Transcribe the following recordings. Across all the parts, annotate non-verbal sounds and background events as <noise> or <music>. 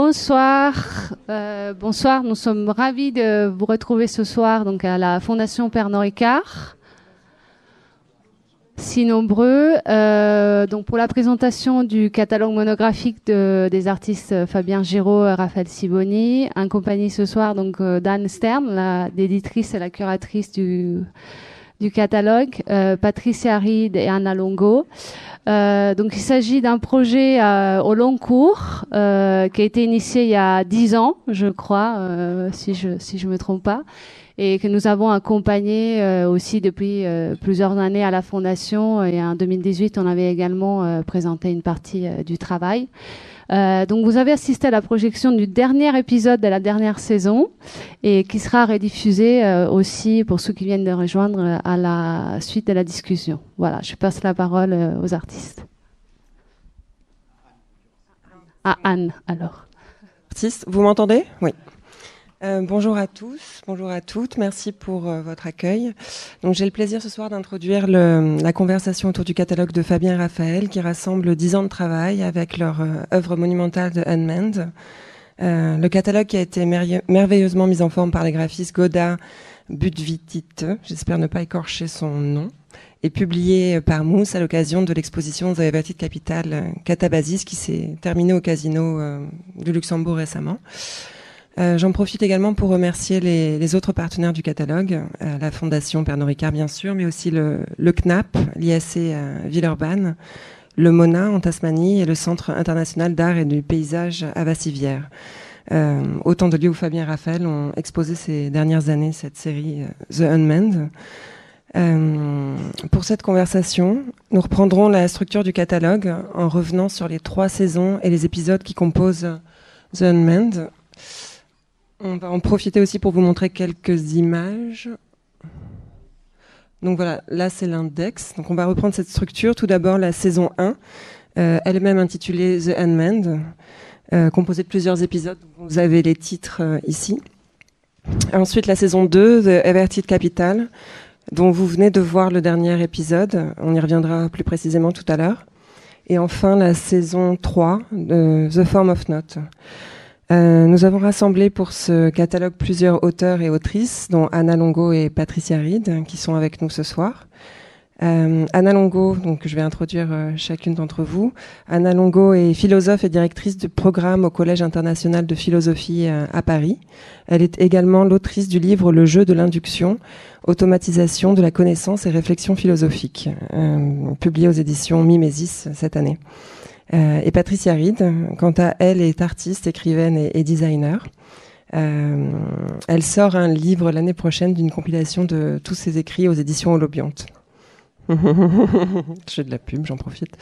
bonsoir, euh, bonsoir. Nous sommes ravis de vous retrouver ce soir donc à la Fondation Pernod Ricard. Si nombreux, euh, donc pour la présentation du catalogue monographique de, des artistes Fabien Giraud et Raphaël Siboni, en compagnie ce soir donc euh, d'Anne Stern, l'éditrice et la curatrice du, du catalogue, euh, Patricia Reed et Anna Longo. Euh, donc il s'agit d'un projet euh, au long cours euh, qui a été initié il y a dix ans, je crois, euh, si je si je me trompe pas, et que nous avons accompagné euh, aussi depuis plusieurs années à la fondation. Et en 2018, on avait également présenté une partie du travail. Euh, donc vous avez assisté à la projection du dernier épisode de la dernière saison et qui sera rediffusé euh, aussi pour ceux qui viennent de rejoindre à la suite de la discussion. Voilà, je passe la parole euh, aux artistes. À Anne, alors. Artiste, vous m'entendez? Oui. Euh, bonjour à tous, bonjour à toutes, merci pour euh, votre accueil. Donc j'ai le plaisir ce soir d'introduire la conversation autour du catalogue de Fabien et Raphaël qui rassemble dix ans de travail avec leur euh, œuvre monumentale de Unmanned. le catalogue qui a été merveilleusement mis en forme par les graphistes Goda Budvitite, j'espère ne pas écorcher son nom, et publié par Mousse à l'occasion de l'exposition The Everted Capital Catabasis qui s'est terminée au casino du Luxembourg récemment. Euh, j'en profite également pour remercier les, autres partenaires du catalogue, euh, la Fondation Pernod Ricard bien sûr, mais aussi le, CNAP, l'IAC euh, Villeurbanne, le MONA en Tasmanie et le Centre international d'art et du paysage à Vassivière. autant de lieux où Fabien et Raphaël ont exposé ces dernières années cette série The Unmanned. pour cette conversation, nous reprendrons la structure du catalogue en revenant sur les trois saisons et les épisodes qui composent The Unmanned. On va en profiter aussi pour vous montrer quelques images. Donc voilà, là c'est l'index. Donc on va reprendre cette structure. Tout d'abord la saison 1, euh, elle-même intitulée The Unmanned, euh, composée de plusieurs épisodes. Vous avez les titres euh, ici. Ensuite la saison 2, The Everted Capital, dont vous venez de voir le dernier épisode. On y reviendra plus précisément tout à l'heure. Et enfin la saison 3, The Form of Note. Euh, nous avons rassemblé pour ce catalogue plusieurs auteurs et autrices, dont Anna Longo et Patricia Reed, qui sont avec nous ce soir. Euh, Anna Longo, donc je vais introduire euh, chacune d'entre vous. Anna Longo est philosophe et directrice du programme au Collège international de philosophie à Paris. Elle est également l'autrice du livre Le jeu de l'induction, automatisation de la connaissance et réflexion philosophique, publié aux éditions Mimesis cette année. Euh, et Patricia Reed, quant à elle, est artiste, écrivaine et, designer. Euh, elle sort un livre l'année prochaine d'une compilation de tous ses écrits aux éditions Holobiont. <laughs> J'ai de la pub, j'en profite.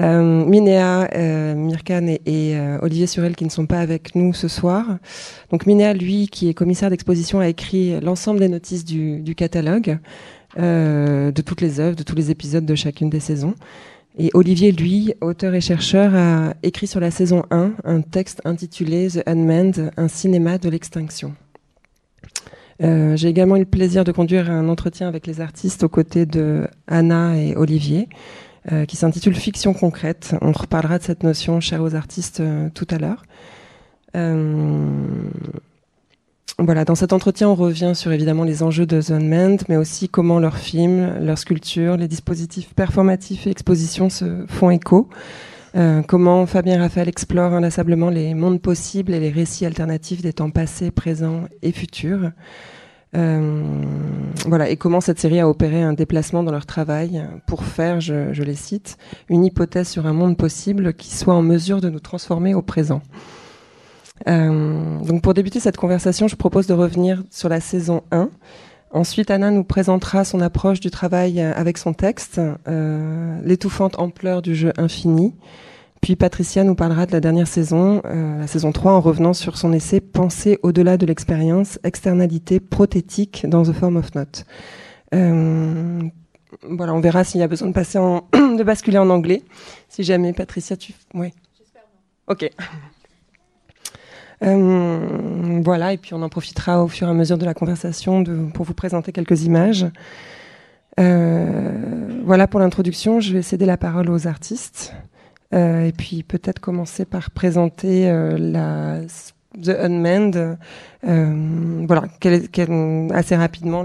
Euh, Minéa, euh, Mirkan et, euh, Olivier Surel qui ne sont pas avec nous ce soir. Donc Minéa, lui, qui est commissaire d'exposition, a écrit l'ensemble des notices du, du catalogue, de toutes les œuvres, de tous les épisodes de chacune des saisons. Et Olivier, lui, auteur et chercheur, a écrit sur la saison 1 un texte intitulé The Unmanned, un cinéma de l'extinction. Euh, J'ai également eu le plaisir de conduire un entretien avec les artistes aux côtés de Anna et Olivier, euh, qui s'intitule Fiction concrète. On reparlera de cette notion chère aux artistes euh, tout à l'heure. Voilà, dans cet entretien, on revient sur évidemment les enjeux de The Unmanned, mais aussi comment leurs films, leurs sculptures, les dispositifs performatifs et expositions se font écho. Euh, comment Fabien Raphaël explore inlassablement les mondes possibles et les récits alternatifs des temps passés, présents et futurs. Euh, voilà, et comment cette série a opéré un déplacement dans leur travail pour faire, je, je les cite, une hypothèse sur un monde possible qui soit en mesure de nous transformer au présent. Euh, donc pour débuter cette conversation, je propose de revenir sur la saison 1. Ensuite, Anna nous présentera son approche du travail avec son texte, euh, l'étouffante ampleur du jeu infini. Puis Patricia nous parlera de la dernière saison, euh, la saison 3, en revenant sur son essai Penser au-delà de l'expérience, externalité prothétique dans The Form of Note. Euh, voilà, on verra s'il y a besoin de <clears throat> basculer en anglais. Si jamais, Patricia, tu, oui. J'espère Ok. Euh, voilà, et puis on en profitera au fur et à mesure de la conversation pour vous présenter quelques images. Euh, voilà pour l'introduction, je vais céder la parole aux artistes. et puis peut-être commencer par présenter la The Unmanned, voilà, assez rapidement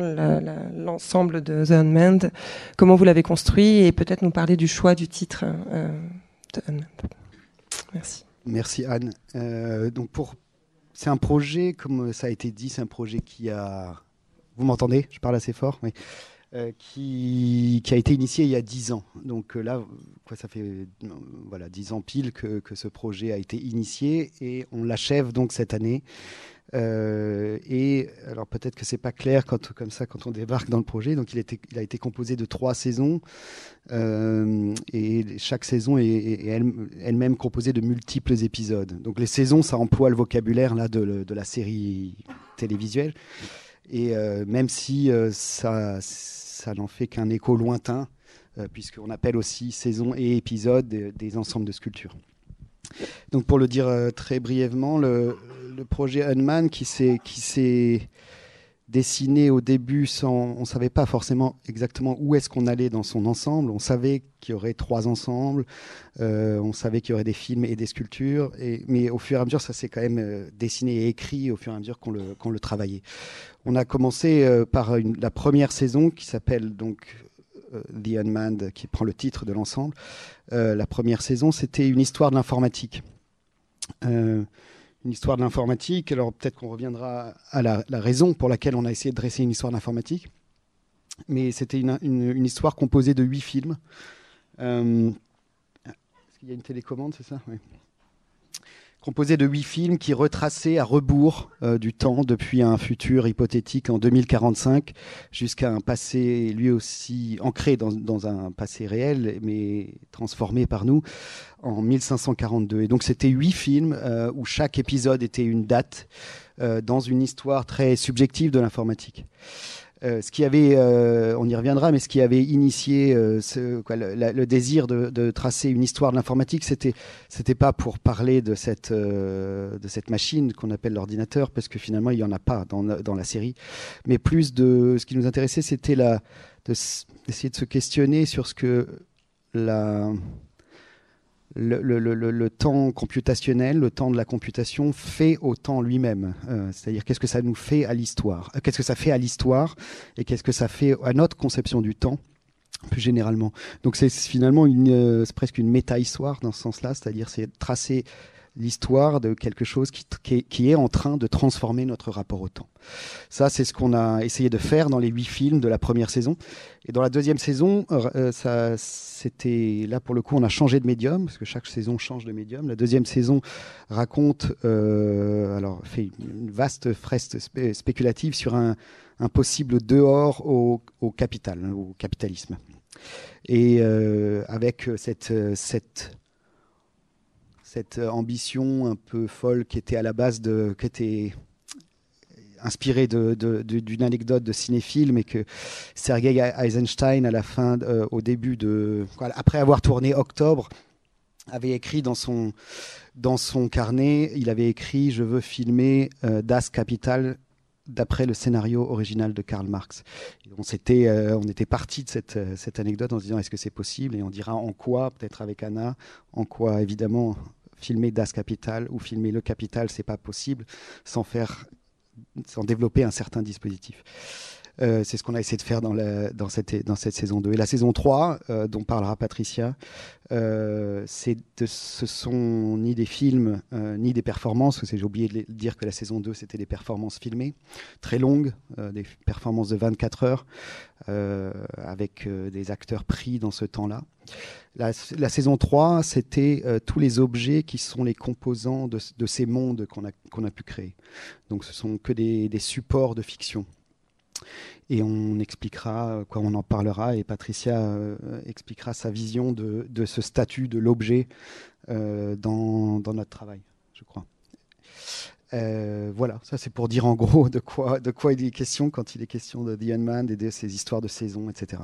l'ensemble de The Unmanned, comment vous l'avez construit et peut-être nous parler du choix du titre The Unmanned. Merci. Merci Anne. donc pour c'est un projet, comme ça a été dit, c'est un projet qui a. Vous m'entendez? Je parle assez fort, oui. Euh, qui, a été initié il y a dix ans. Donc euh, là, quoi, ça fait euh, voilà dix ans pile que, ce projet a été initié et on l'achève donc cette année. Euh, et alors peut-être que c'est pas clair quand, comme ça quand on débarque dans le projet. Donc il, a été composé de trois saisons euh, et chaque saison est, elle-même composée de multiples épisodes. Donc les saisons, ça emploie le vocabulaire là de, la série télévisuelle. Et euh, même si ça, n'en fait qu'un écho lointain, puisqu'on appelle aussi saison et épisode des ensembles de sculptures. Donc pour le dire très brièvement, le, le projet Unman qui s'est dessiné au début sans, on ne savait pas forcément exactement où est-ce qu'on allait dans son ensemble. On savait qu'il y aurait trois ensembles, euh, on savait qu'il y aurait des films et des sculptures, et, mais au fur et à mesure, ça s'est quand même euh, dessiné et écrit au fur et à mesure qu'on le, le travaillait. On a commencé euh, par la première saison qui s'appelle donc The Unmanned, qui prend le titre de l'ensemble. la première saison, c'était une histoire de l'informatique une histoire de l'informatique. Alors peut-être qu'on reviendra à la, raison pour laquelle on a essayé de dresser une histoire d'informatique. Mais c'était une, histoire composée de huit films. Euh, est-ce qu'il y a une télécommande, c'est ça? Oui composé de huit films qui retraçaient à rebours euh, du temps, depuis un futur hypothétique en 2045 jusqu'à un passé lui aussi ancré dans, un passé réel, mais transformé par nous en 1542. Et donc c'était huit films euh, où chaque épisode était une date euh, dans une histoire très subjective de l'informatique. Euh, ce qui avait, euh, on y reviendra, mais ce qui avait initié euh, le, désir de, de, tracer une histoire de l'informatique, c'était, c'était pas pour parler de cette, de machine qu'on appelle l'ordinateur, parce que finalement il y en a pas dans, la série, mais plus de, ce qui nous intéressait, c'était d'essayer de se questionner sur ce que la le, temps computationnel, le temps de la computation fait au temps lui-même. Euh, c'est-à-dire qu'est-ce que ça nous fait à l'histoire, euh, qu'est-ce que ça fait à l'histoire et qu'est-ce que ça fait à notre conception du temps plus généralement. Donc c'est finalement une, euh, presque une méta-histoire dans ce sens-là, c'est-à-dire c'est tracer l'histoire de quelque chose qui, qui, est, en train de transformer notre rapport au temps. Ça, c'est ce qu'on a essayé de faire dans les huit films de la première saison. Et dans la deuxième saison, euh, ça, c'était là pour le coup, on a changé de médium parce que chaque saison change de médium. La deuxième saison raconte, euh, alors fait une vaste fresque spéculative sur un, un possible dehors au, au capital, hein, au capitalisme. Et euh, avec cette, cette cette euh, ambition un peu folle qui était à la base qui était inspirée d'une anecdote de cinéphile, mais que Sergei Eisenstein, à la fin, euh, au début de, après avoir tourné Octobre, avait écrit dans son dans son carnet, il avait écrit "Je veux filmer euh, Das Kapital d'après le scénario original de Karl Marx. on, on était parti de cette, cette anecdote en se disant est-ce que c'est possible? Et on dira en quoi, peut-être avec Anna, en quoi évidemment filmer Das Capital ou filmer Le Capital, c'est pas possible sans faire, sans développer un certain dispositif. Euh, c'est ce qu'on a essayé de faire dans, cette, saison 2. Et la saison 3, euh, dont parlera Patricia, euh, de, ce sont ni des films, ni des performances, j'ai oublié de dire que la saison 2, c'était des performances filmées, très longues, des performances de 24 heures, avec des acteurs pris dans ce temps-là. La, saison 3, c'était tous les objets qui sont les composants de, ces mondes qu'on a, pu créer. Donc ce sont que des supports de fiction. Et on expliquera, quoi, on en parlera, et Patricia euh, expliquera sa vision de, ce statut de l'objet euh, dans, notre travail, je crois. Euh, voilà, ça c'est pour dire en gros de quoi, de quoi il est question quand il est question de The Unmanned et de ces histoires de saison, etc.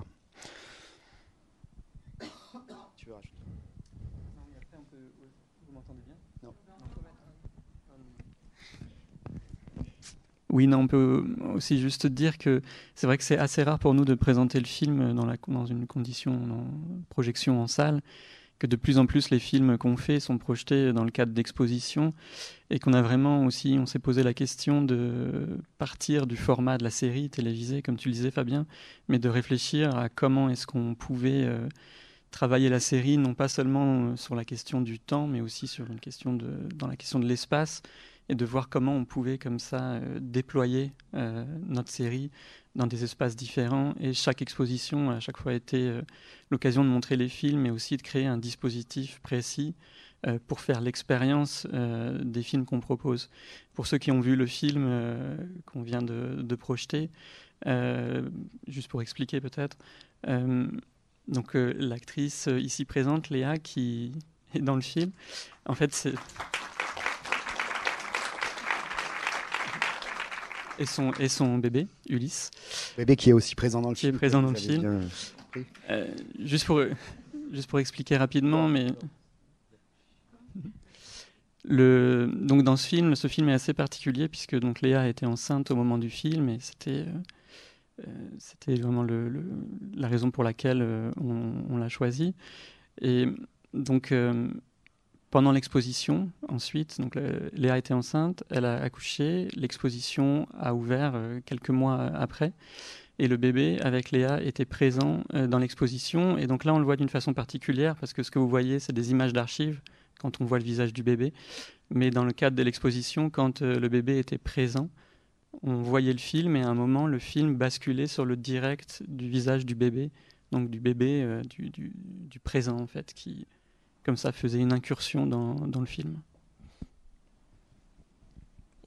Oui, non, on peut aussi juste dire que c'est vrai que c'est assez rare pour nous de présenter le film dans, une condition, dans projection en salle. que de plus en plus les films qu'on fait sont projetés dans le cadre d'expositions et qu'on a vraiment aussi, on s'est posé la question de partir du format de la série télévisée, comme tu le disais Fabien, mais de réfléchir à comment est-ce qu'on pouvait euh, travailler la série, non pas seulement sur la question du temps, mais aussi sur une question dans la question de l'espace et de voir comment on pouvait comme ça euh, déployer euh, notre série dans des espaces différents. Et chaque exposition a à chaque fois été euh, l'occasion de montrer les films, mais aussi de créer un dispositif précis pour faire l'expérience des films qu'on propose. Pour ceux qui ont vu le film qu'on vient de, de projeter, juste pour expliquer peut-être, donc l'actrice ici présente, Léa, qui est dans le film, en fait c'est... et son, et son bébé, Ulysse. Bébé qui est aussi présent dans le qui film. Est présent dans le film. Euh, juste, pour, juste pour expliquer rapidement, mais. Le, donc dans ce film, ce film est assez particulier puisque donc Léa était enceinte au moment du film et c'était euh, c'était vraiment le, le, la raison pour laquelle euh, on, on l'a choisi. Et donc pendant l'exposition, ensuite, donc Léa était enceinte, elle a accouché, l'exposition a ouvert euh, quelques mois après, et le bébé avec Léa était présent euh, dans l'exposition. Et donc là, on le voit d'une façon particulière parce que ce que vous voyez, c'est des images d'archives quand on voit le visage du bébé. Mais dans le cadre de l'exposition, quand euh, le bébé était présent, on voyait le film et à un moment, le film basculait sur le direct du visage du bébé, donc du bébé du, du présent en fait, qui comme ça faisait une incursion dans, dans le film.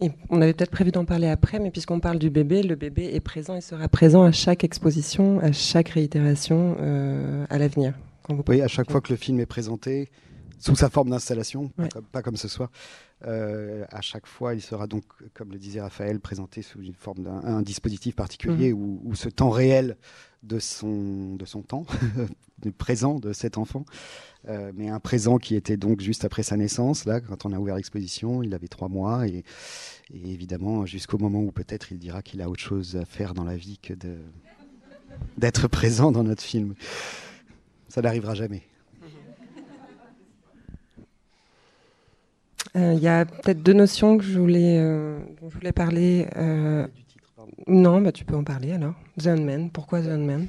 Et on avait peut-être prévu d'en parler après, mais puisqu'on parle du bébé, le bébé est présent et sera présent à chaque exposition, à chaque réitération euh, à l'avenir. Oui, à chaque fois que le film est présenté, sous sa forme d'installation, ouais. pas, comme, pas, comme ce soir, euh, à chaque fois, il sera donc, comme le disait Raphaël, présenté sous une forme d'un dispositif particulier mmh. où, où, ce temps réel de son, de son temps, <laughs> du présent de cet enfant, euh, mais un présent qui était donc juste après sa naissance. Là, quand on a ouvert l'exposition, il avait trois mois et, évidemment jusqu'au moment où peut-être il dira qu'il a autre chose à faire dans la vie que d'être présent dans notre film. Ça n'arrivera jamais. Il euh, y a peut-être deux notions que je voulais, euh, dont je voulais parler. Euh, non, bah, tu peux en parler alors. The Unman, pourquoi The Unman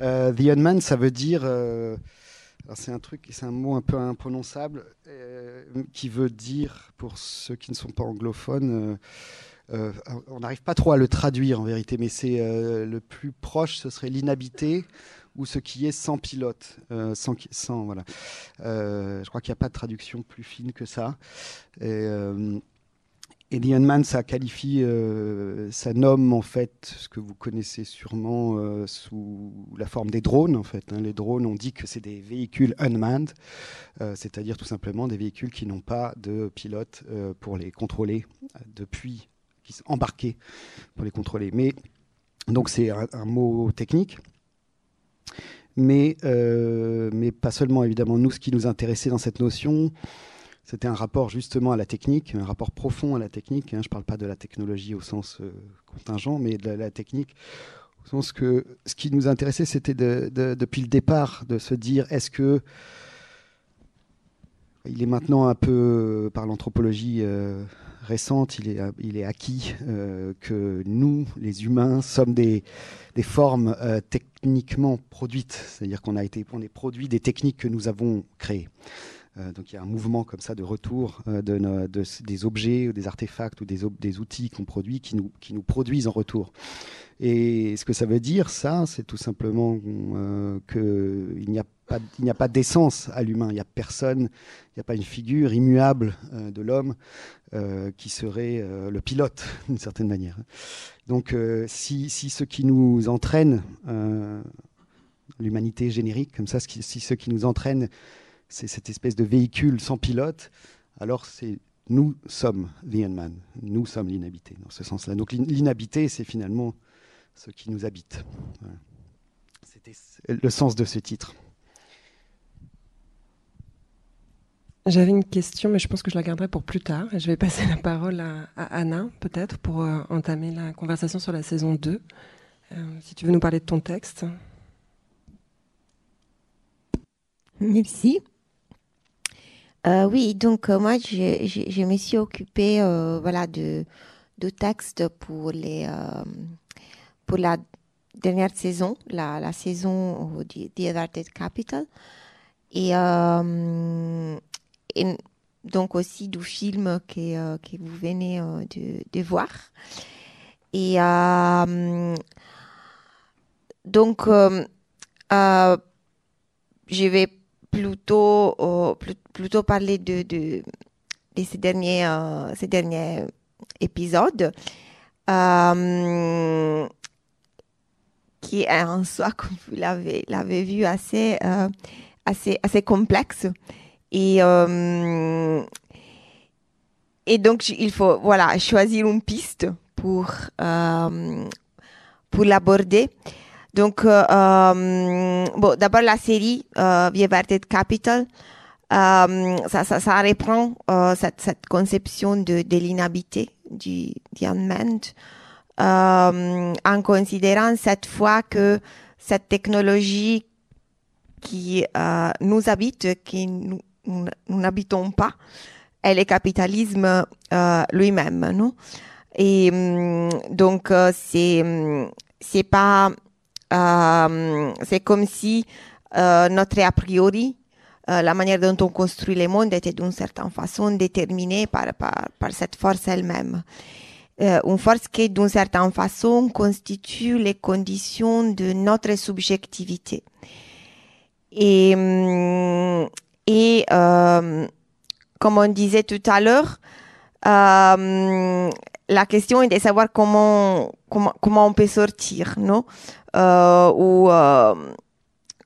euh, The Unman, ça veut dire. Euh, c'est un truc, c'est un mot un peu imprononçable euh, qui veut dire, pour ceux qui ne sont pas anglophones, on n'arrive pas trop à le traduire en vérité, mais c'est le plus proche, ce serait l'inhabité ou ce qui est sans pilote, euh, sans, voilà. Euh, je crois qu'il n'y a pas de traduction plus fine que ça. Et, euh, et The Unman, ça qualifie, euh, ça nomme en fait ce que vous connaissez sûrement euh, sous la forme des drones. En fait, hein. les drones, on dit que c'est des véhicules unmanned, euh, c'est-à-dire tout simplement des véhicules qui n'ont pas de pilote pour les contrôler depuis, qui sont embarqués pour les contrôler. Mais donc c'est un, un mot technique mais, mais pas seulement évidemment. Nous, ce qui nous intéressait dans cette notion, c'était un rapport justement à la technique, un rapport profond à la technique. Hein. Je ne parle pas de la technologie au sens euh, contingent, mais de la, technique au sens que ce qui nous intéressait, c'était de, de, depuis le départ de se dire est-ce que il est maintenant un peu par l'anthropologie euh, récente, il est, il est acquis euh, que nous, les humains, sommes des, des formes euh, techniquement produites, c'est-à-dire qu'on a été, on est produit des techniques que nous avons créées. Euh, donc il y a un mouvement comme ça de retour euh, de, de, de, des objets, des artefacts ou des, outils qu'on produit qui nous, produisent en retour. Et ce que ça veut dire, ça, c'est tout simplement euh, qu'il n'y a pas, d'essence à l'humain. Il n'y a personne, il n'y a pas une figure immuable de l'homme qui serait le pilote, <laughs> d'une certaine manière. Donc, si, ce qui nous entraîne, l'humanité générique, comme ça, si ce qui nous entraîne, c'est cette espèce de véhicule sans pilote, alors c'est nous sommes the unman, nous sommes l'inhabité dans ce sens-là. Donc l'inhabité, c'est finalement ce qui nous habite. Voilà. C'était le sens de ce titre. J'avais une question, mais je pense que je la garderai pour plus tard. Je vais passer <laughs> la parole à, à Anna, peut-être, pour euh, entamer la conversation sur la saison 2. Euh, si tu veux nous parler de ton texte. Merci. Oui, donc moi, je, me suis occupée voilà, de, textes pour, les, pour la dernière saison, la, saison de The Averted Capital. Et, donc aussi du film que, vous venez de, voir. Et donc, euh, euh, je vais plutôt, euh, plutôt parler de, de, ces, derniers, ces derniers épisodes. qui est en soi, <laughs> comme vous l'avez, l'avez vu, assez, assez, assez complexe. Et, et donc, il faut voilà, choisir une piste pour, pour l'aborder. Donc, euh, euh, bon, d'abord la série euh, Capital, euh, ça, ça, ça, reprend cette, conception de, l'inhabité du unmanned, en considérant cette fois que cette technologie qui nous habite, qui nous, n'habitons pas, est le capitalisme lui-même, non? Et donc c'est c'est pas euh, c'est comme si euh, notre a priori, euh, la manière dont on construit le monde était d'une certaine façon déterminée par, par, par cette force elle-même. une force qui, d'une certaine façon, constitue les conditions de notre subjectivité. Et, mm, et comme on disait tout à l'heure, la question est de savoir comment, comment, comment on peut sortir, non? euh, ou euh,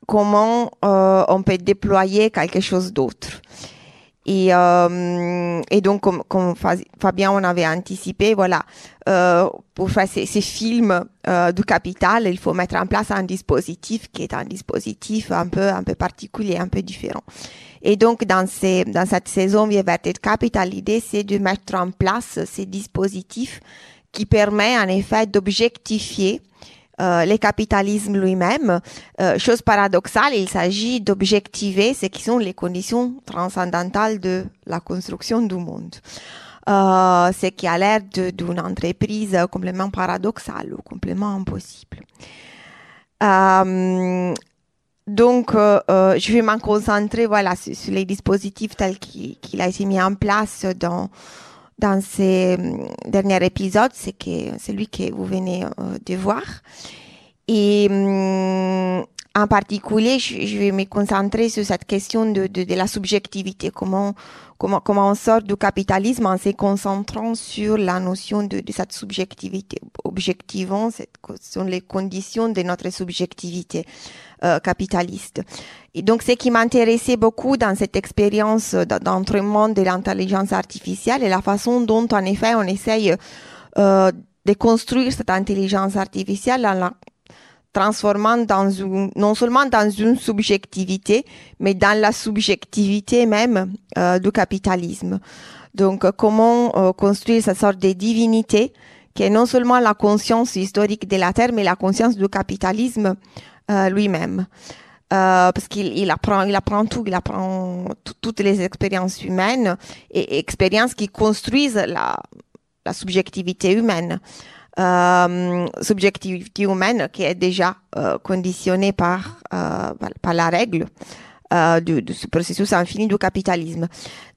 comment euh, on peut déployer quelque chose d'autre. Et, et donc, comme, comme, Fabien on avait anticipé, voilà, pour faire ces, films du capital, il faut mettre en place un dispositif qui est un dispositif un peu, un peu particulier, un peu différent. Et donc, dans, ces, dans cette saison Vieverted Capital, l'idée, c'est de mettre en place ces dispositifs qui permettent, en effet, d'objectifier euh, le capitalisme lui-même. Euh, chose paradoxale, il s'agit d'objectiver ce qui sont les conditions transcendantales de la construction du monde. Euh, ce qui a l'air d'une entreprise complètement paradoxale ou complètement impossible. Euh, donc, je vais m'en concentrer voilà, sur, les dispositifs tels qu'il a été mis en place dans, dans ces euh, derniers épisodes, c'est que celui que vous venez euh, de voir. Et hum, en particulier, je, vais me concentrer sur cette question de, de, de, la subjectivité, comment, comment, comment on sort du capitalisme en se concentrant sur la notion de, de cette subjectivité. Objectivement, ce sont les conditions de notre subjectivité euh, capitaliste. Et donc, ce qui m'intéressait beaucoup dans cette expérience d'entraînement de l'intelligence artificielle est la façon dont, en effet, on essaye euh, de construire cette intelligence artificielle en la transformant dans une, non seulement dans une subjectivité, mais dans la subjectivité même euh, du capitalisme. Donc, euh, comment euh, construire cette sorte de divinité qui est non seulement la conscience historique de la Terre, mais la conscience du capitalisme euh, lui-même. parce qu'il il apprend, il apprend tout, il apprend toutes les expériences humaines et expériences qui construisent la, la subjectivité humaine euh, subjectivité humaine qui est déjà euh, conditionnée par, euh, par la règle euh, de, de, ce processus infini du capitalisme.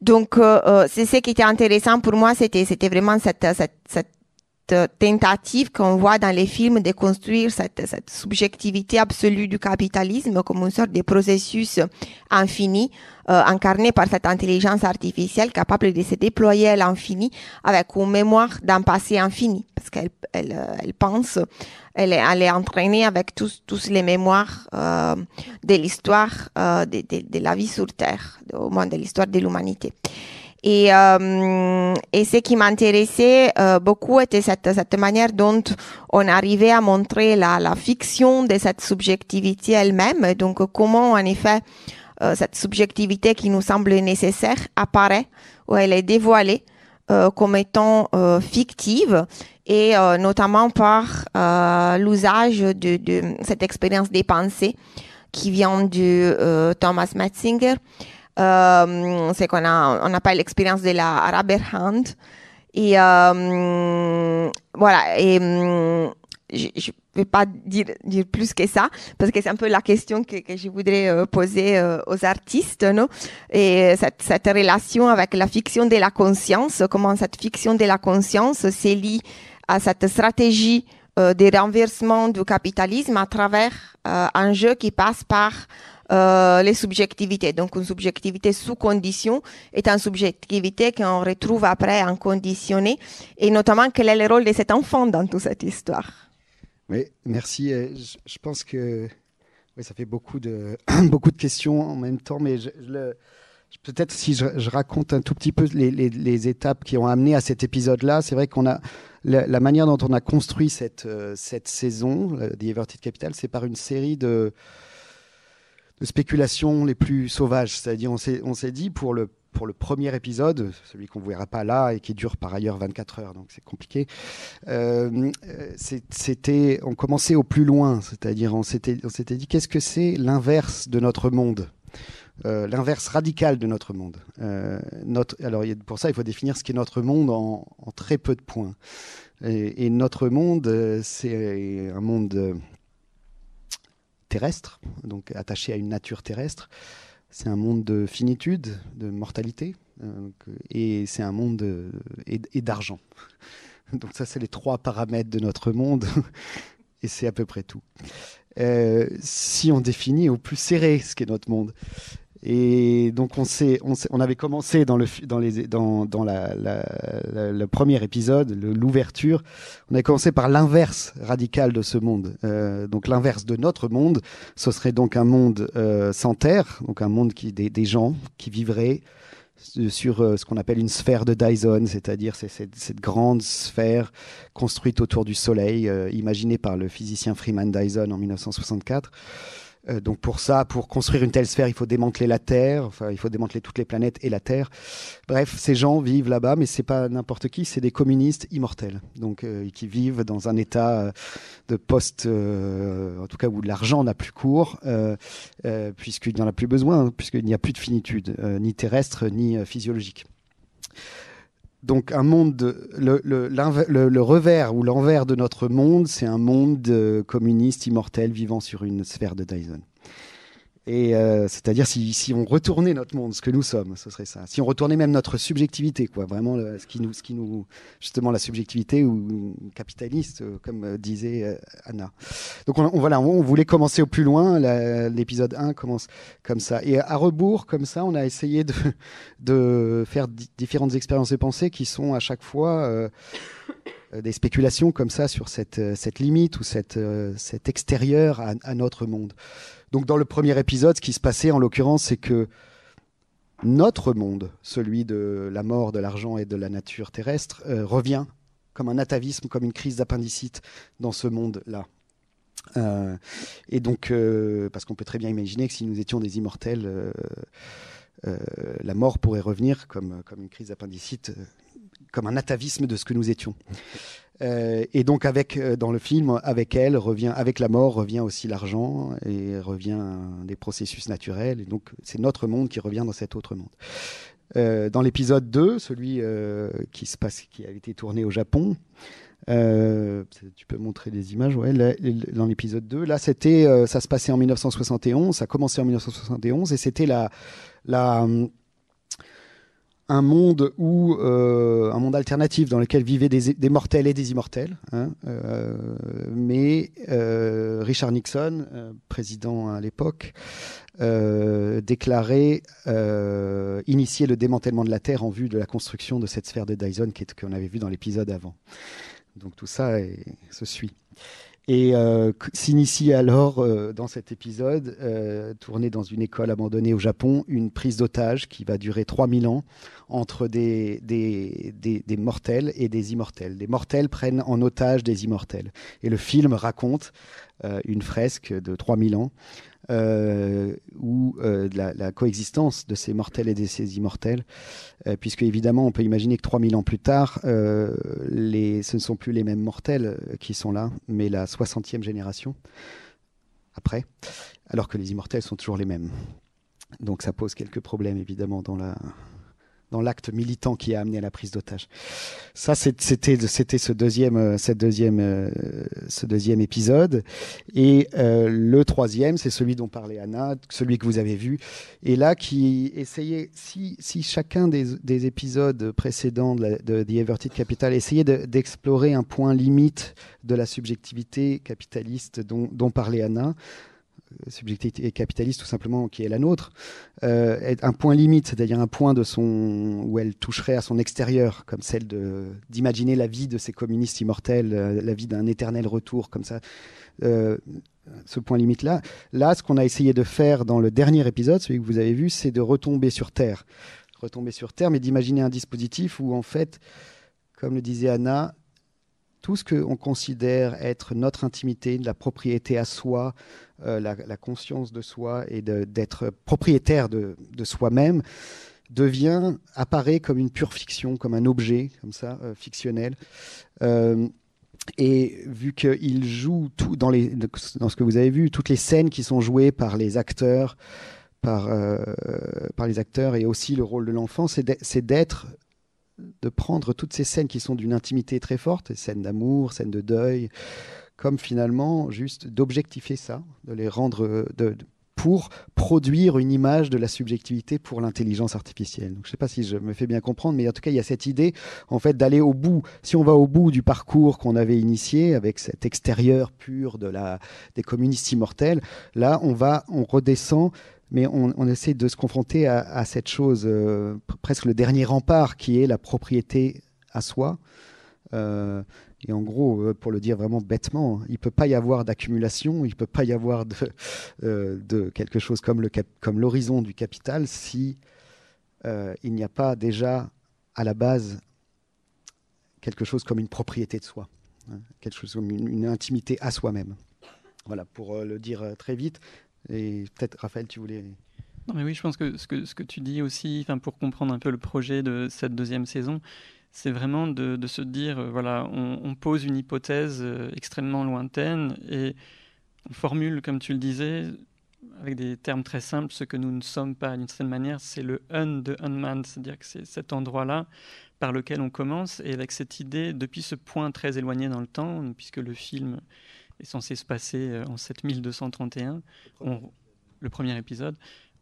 Donc, euh, euh, c'est ce qui était intéressant pour moi, c'était c'était vraiment cette, cette, cette tentative qu'on voit dans les films de construire cette, cette, subjectivité absolue du capitalisme comme une sorte de processus infini euh, incarné par cette intelligence artificielle capable de se déployer à l'infini avec une mémoire d'un passé infini parce qu'elle elle, euh, elle pense elle est, elle est entraînée avec tous, tous les mémoires euh, de l'histoire euh, de, de, de, la vie sur Terre au moins de l'histoire de l'humanité et, euh, et ce qui m'intéressait euh, beaucoup était cette, cette manière dont on arrivait à montrer la, la fiction de cette subjectivité elle-même. Donc comment en effet euh, cette subjectivité qui nous semble nécessaire apparaît ou elle est dévoilée euh, comme étant euh, fictive et notamment par l'usage de, de, cette expérience des pensées qui vient du Thomas Metzinger. c'est qu'on a, on pas l'expérience de la Araberhand. Et voilà. Et je, ne vais pas dire, dire plus que ça, parce que c'est un peu la question que, que je voudrais euh, poser euh, aux artistes, non Et cette, cette, relation avec la fiction de la conscience, comment cette fiction de la conscience se lie à cette stratégie euh, de renversement du capitalisme à travers un jeu qui passe par les subjectivités. Donc, une subjectivité sous condition est une subjectivité qu'on retrouve après en conditionné. Et notamment, quel est le rôle de cet enfant dans toute cette histoire? Oui, merci. Je, pense que ça fait beaucoup de, <clears throat> beaucoup de questions en même temps, mais peut-être si je, raconte un tout petit peu les, les, étapes qui ont amené à cet épisode-là, c'est vrai qu'on a la, manière dont on a construit cette, euh, cette saison, The Everted Capital, c'est par une série de, de spéculations les plus sauvages. C'est-à-dire, on s'est dit pour le pour le premier épisode, celui qu'on ne verra pas là et qui dure par ailleurs 24 heures, donc c'est compliqué. Euh, c'était, on commençait au plus loin, c'est-à-dire on s'était, dit qu'est-ce que c'est l'inverse de notre monde, euh, l'inverse radical de notre monde. Euh, alors pour ça, il faut définir ce qu'est notre monde en, très peu de points. Et notre monde, c'est un monde terrestre, donc attaché à une nature terrestre c'est un monde de finitude, de mortalité, euh, et c'est un monde et, d'argent. <laughs> Donc ça, c'est les trois paramètres de notre monde, <laughs> et c'est à peu près tout. Euh, si on définit au plus serré ce qu'est notre monde, et donc on, sait, on, avait commencé dans le, dans les, dans, dans la, le premier épisode, l'ouverture, on avait commencé par l'inverse radical de ce monde. Euh, donc l'inverse de notre monde, ce serait donc un monde euh, sans terre, donc un monde qui des, des gens qui vivraient sur euh, ce qu'on appelle une sphère de Dyson, c'est-à-dire cette, grande sphère construite autour du Soleil, imaginée par le physicien Freeman Dyson en 1964. Euh, donc pour ça, pour construire une telle sphère, il faut démanteler la Terre, enfin il faut démanteler toutes les planètes et la Terre. Bref, ces gens vivent là-bas, mais c'est pas n'importe qui, c'est des communistes immortels, donc euh, qui vivent dans un état euh, de poste, en tout cas où l'argent n'a plus cours, puisqu'il n'y en a plus besoin, puisqu'il n'y a plus de finitude, ni terrestre ni physiologique donc un monde, le, le, revers ou l'envers de notre monde, c'est un monde euh, communiste immortel vivant sur une sphère de Dyson. Et euh, c'est-à-dire si, si, on retournait notre monde, ce que nous sommes, ce serait ça. Si on retournait même notre subjectivité, quoi, vraiment ce qui nous, ce qui nous, justement la subjectivité ou capitaliste, euh, comme euh, disait Anna. Donc on, voilà, on, voulait commencer au plus loin. L'épisode 1 commence comme ça. Et à rebours, comme ça, on a essayé de, de faire différentes expériences de pensée qui sont à chaque fois des spéculations comme ça sur cette, cette limite ou cette, cet extérieur à, notre monde. Donc dans le premier épisode, ce qui se passait en l'occurrence, c'est que notre monde, celui de la mort, de l'argent et de la nature terrestre, euh, revient comme un atavisme, comme une crise d'appendicite dans ce monde-là. Euh, et donc, euh, parce qu'on peut très bien imaginer que si nous étions des immortels, la mort pourrait revenir comme, comme une crise d'appendicite, comme un atavisme de ce que nous étions. Euh, et donc avec euh, dans le film, avec elle revient, avec la mort revient aussi l'argent et revient des processus naturels. Et donc c'est notre monde qui revient dans cet autre monde. Euh, dans l'épisode 2, celui qui se passe, qui a été tourné au Japon, tu peux montrer des images, ouais, dans l'épisode 2. Là, c'était, ça se passait en 1971, ça a commencé en 1971 et c'était la, la un monde où euh, un monde alternatif dans lequel vivaient des, mortels et des immortels. Hein, euh, mais euh, Richard Nixon, président à l'époque, déclarait initier le démantèlement de la Terre en vue de la construction de cette sphère de Dyson qu'on avait vu dans l'épisode avant. Donc tout ça se suit. Et euh, s'initie alors, euh, dans cet épisode, euh, tourné dans une école abandonnée au Japon, une prise d'otage qui va durer 3000 ans entre des, mortels et des immortels. Des mortels prennent en otage des immortels. Et le film raconte euh, une fresque de 3000 ans euh, ou euh, la, coexistence de ces mortels et de ces immortels, puisque évidemment on peut imaginer que 3000 ans plus tard, ce ne sont plus les mêmes mortels qui sont là, mais la 60e génération. après, alors que les immortels sont toujours les mêmes. Donc ça pose quelques problèmes évidemment dans la, dans l'acte militant qui a amené à la prise d'otage. Ça, c'était ce deuxième euh, cette deuxième euh, ce deuxième épisode et euh, le troisième, c'est celui dont parlait Anna, celui que vous avez vu et là qui essayait si chacun des, des épisodes précédents de, de The Everted Capital essayait d'explorer un point limite de la subjectivité capitaliste dont, dont parlait Anna subjectivité capitaliste tout simplement qui est la nôtre, euh, un point limite, c'est-à-dire un point de son où elle toucherait à son extérieur, comme celle d'imaginer la vie de ces communistes immortels, euh, la vie d'un éternel retour, comme ça. Euh, ce point limite là. Là, ce qu'on a essayé de faire dans le dernier épisode, celui que vous avez vu, c'est de retomber sur terre, retomber sur terre, mais d'imaginer un dispositif où en fait, comme le disait Anna, tout ce qu'on considère être notre intimité, la propriété à soi, euh, la, conscience de soi et d'être propriétaire de, soi-même, devient, apparaît comme une pure fiction, comme un objet, comme ça, euh, fictionnel. Euh, et vu qu'il joue tout dans, les, ce que vous avez vu, toutes les scènes qui sont jouées par les acteurs, par les acteurs et aussi le rôle de l'enfant, c'est d'être de prendre toutes ces scènes qui sont d'une intimité très forte, scènes d'amour, scènes de deuil, comme finalement juste d'objectifier ça, de les rendre de, pour produire une image de la subjectivité pour l'intelligence artificielle. je ne sais pas si je me fais bien comprendre, mais en tout cas, il y a cette idée en fait d'aller au bout. Si on va au bout du parcours qu'on avait initié avec cet extérieur pur de la des communistes immortels, là, on va, on redescend mais on, essaie de se confronter à, cette chose, euh, presque le dernier rempart, qui est la propriété à soi. Euh, et en gros, euh, pour le dire vraiment bêtement, il ne peut pas y avoir d'accumulation, il ne peut pas y avoir de, quelque chose comme, l'horizon du capital si il n'y a pas déjà à la base quelque chose comme une propriété de soi, hein, quelque chose comme une intimité à soi-même. Voilà, pour le dire très vite, et peut-être, Raphaël, tu voulais. Non, mais oui, je pense que ce que, ce que tu dis aussi, pour comprendre un peu le projet de cette deuxième saison, c'est vraiment de, se dire, euh, voilà, on, pose une hypothèse euh, extrêmement lointaine et on formule, comme tu le disais, avec des termes très simples, ce que nous ne sommes pas d'une certaine manière, c'est le un de unmanned, c'est-à-dire que c'est cet endroit-là par lequel on commence, et avec cette idée, depuis ce point très éloigné dans le temps, puisque le film est censé se passer euh, en 7231, on, le premier épisode.